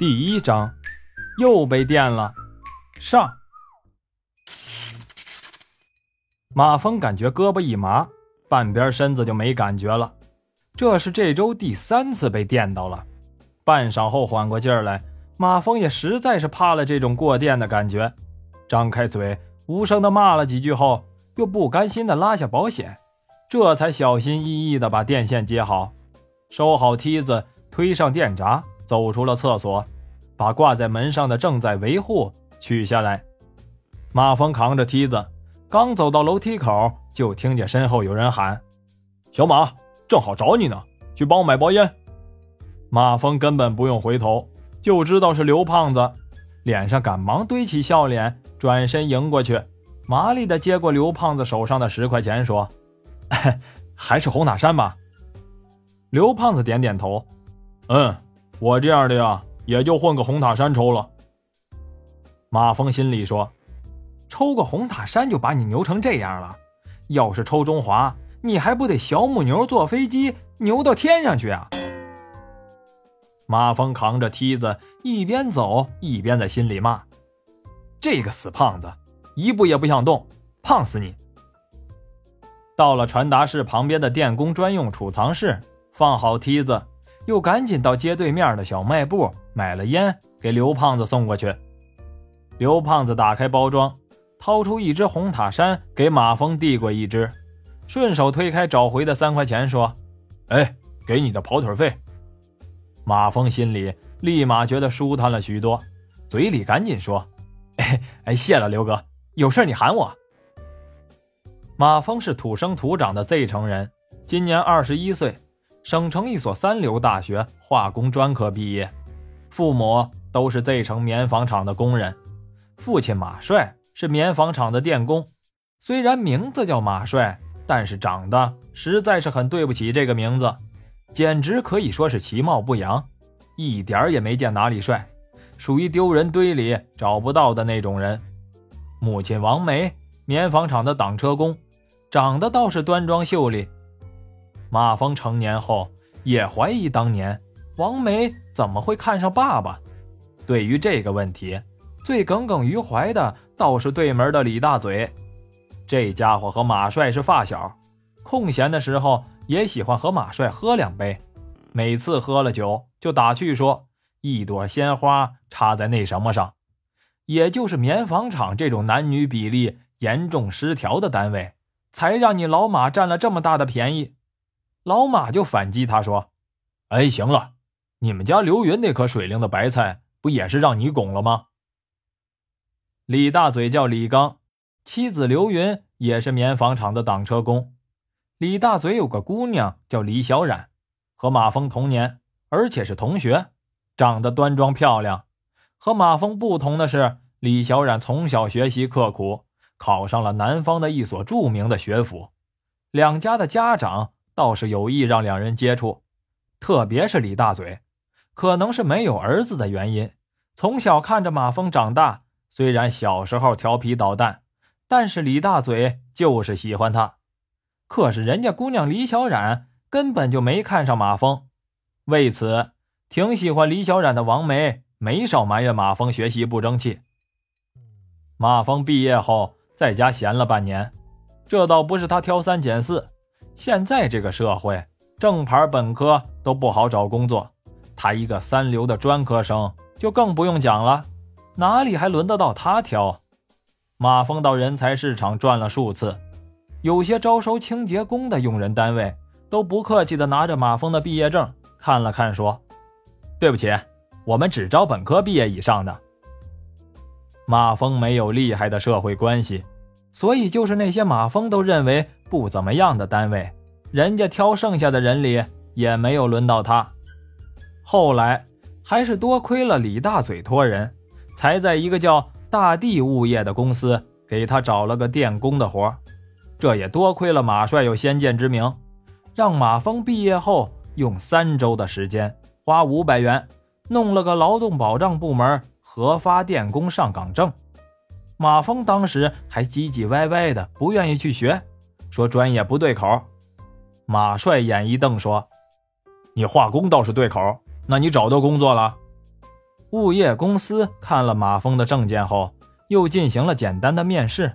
第一章，又被电了。上，马峰感觉胳膊一麻，半边身子就没感觉了。这是这周第三次被电到了。半晌后缓过劲儿来，马峰也实在是怕了这种过电的感觉，张开嘴无声的骂了几句后，又不甘心的拉下保险，这才小心翼翼的把电线接好，收好梯子，推上电闸。走出了厕所，把挂在门上的“正在维护”取下来。马峰扛着梯子，刚走到楼梯口，就听见身后有人喊：“小马，正好找你呢，去帮我买包烟。”马峰根本不用回头，就知道是刘胖子，脸上赶忙堆起笑脸，转身迎过去，麻利的接过刘胖子手上的十块钱，说：“ 还是红塔山吧。”刘胖子点点头：“嗯。”我这样的呀，也就混个红塔山抽了。马峰心里说：“抽个红塔山就把你牛成这样了，要是抽中华，你还不得小母牛坐飞机牛到天上去啊？”马峰扛着梯子一边走一边在心里骂：“这个死胖子，一步也不想动，胖死你！”到了传达室旁边的电工专用储藏室，放好梯子。又赶紧到街对面的小卖部买了烟，给刘胖子送过去。刘胖子打开包装，掏出一支红塔山，给马峰递过一支，顺手推开找回的三块钱，说：“哎，给你的跑腿费。”马峰心里立马觉得舒坦了许多，嘴里赶紧说：“哎哎，谢了刘哥，有事你喊我。”马峰是土生土长的 Z 城人，今年二十一岁。省城一所三流大学化工专科毕业，父母都是 Z 城棉纺厂的工人。父亲马帅是棉纺厂的电工，虽然名字叫马帅，但是长得实在是很对不起这个名字，简直可以说是其貌不扬，一点也没见哪里帅，属于丢人堆里找不到的那种人。母亲王梅，棉纺厂的挡车工，长得倒是端庄秀丽。马峰成年后也怀疑当年王梅怎么会看上爸爸。对于这个问题，最耿耿于怀的倒是对门的李大嘴。这家伙和马帅是发小，空闲的时候也喜欢和马帅喝两杯。每次喝了酒，就打趣说：“一朵鲜花插在那什么上，也就是棉纺厂这种男女比例严重失调的单位，才让你老马占了这么大的便宜。”老马就反击他说：“哎，行了，你们家刘云那颗水灵的白菜不也是让你拱了吗？”李大嘴叫李刚，妻子刘云也是棉纺厂的挡车工。李大嘴有个姑娘叫李小冉，和马峰同年，而且是同学，长得端庄漂亮。和马峰不同的是，李小冉从小学习刻苦，考上了南方的一所著名的学府。两家的家长。倒是有意让两人接触，特别是李大嘴，可能是没有儿子的原因，从小看着马峰长大。虽然小时候调皮捣蛋，但是李大嘴就是喜欢他。可是人家姑娘李小冉根本就没看上马峰，为此挺喜欢李小冉的王梅没少埋怨马峰学习不争气。马峰毕业后在家闲了半年，这倒不是他挑三拣四。现在这个社会，正牌本科都不好找工作，他一个三流的专科生就更不用讲了，哪里还轮得到他挑？马峰到人才市场转了数次，有些招收清洁工的用人单位都不客气的拿着马峰的毕业证看了看，说：“对不起，我们只招本科毕业以上的。”马峰没有厉害的社会关系。所以，就是那些马峰都认为不怎么样的单位，人家挑剩下的人里也没有轮到他。后来还是多亏了李大嘴托人，才在一个叫大地物业的公司给他找了个电工的活这也多亏了马帅有先见之明，让马峰毕业后用三周的时间，花五百元弄了个劳动保障部门核发电工上岗证。马峰当时还唧唧歪歪的，不愿意去学，说专业不对口。马帅眼一瞪，说：“你化工倒是对口，那你找到工作了？”物业公司看了马峰的证件后，又进行了简单的面试。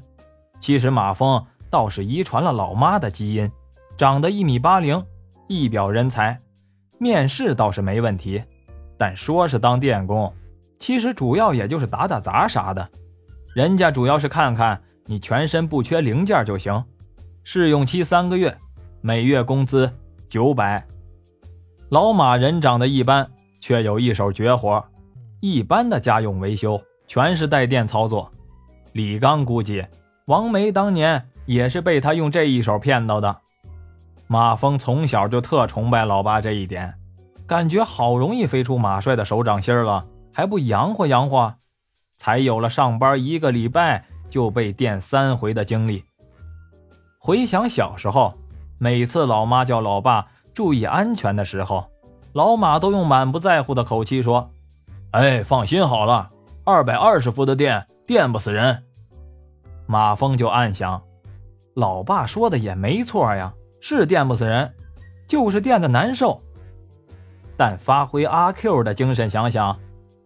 其实马峰倒是遗传了老妈的基因，长得一米八零，一表人才，面试倒是没问题。但说是当电工，其实主要也就是打打杂啥的。人家主要是看看你全身不缺零件就行。试用期三个月，每月工资九百。老马人长得一般，却有一手绝活。一般的家用维修全是带电操作。李刚估计，王梅当年也是被他用这一手骗到的。马峰从小就特崇拜老爸这一点，感觉好容易飞出马帅的手掌心了，还不洋活洋活，才有了上班一个礼拜就被电三回的经历。回想小时候，每次老妈叫老爸注意安全的时候，老马都用满不在乎的口气说。哎，放心好了，二百二十伏的电电不死人。马峰就暗想，老爸说的也没错呀，是电不死人，就是电的难受。但发挥阿 Q 的精神想想，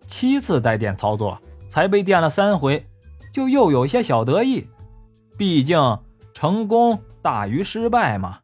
七次带电操作才被电了三回，就又有些小得意。毕竟成功大于失败嘛。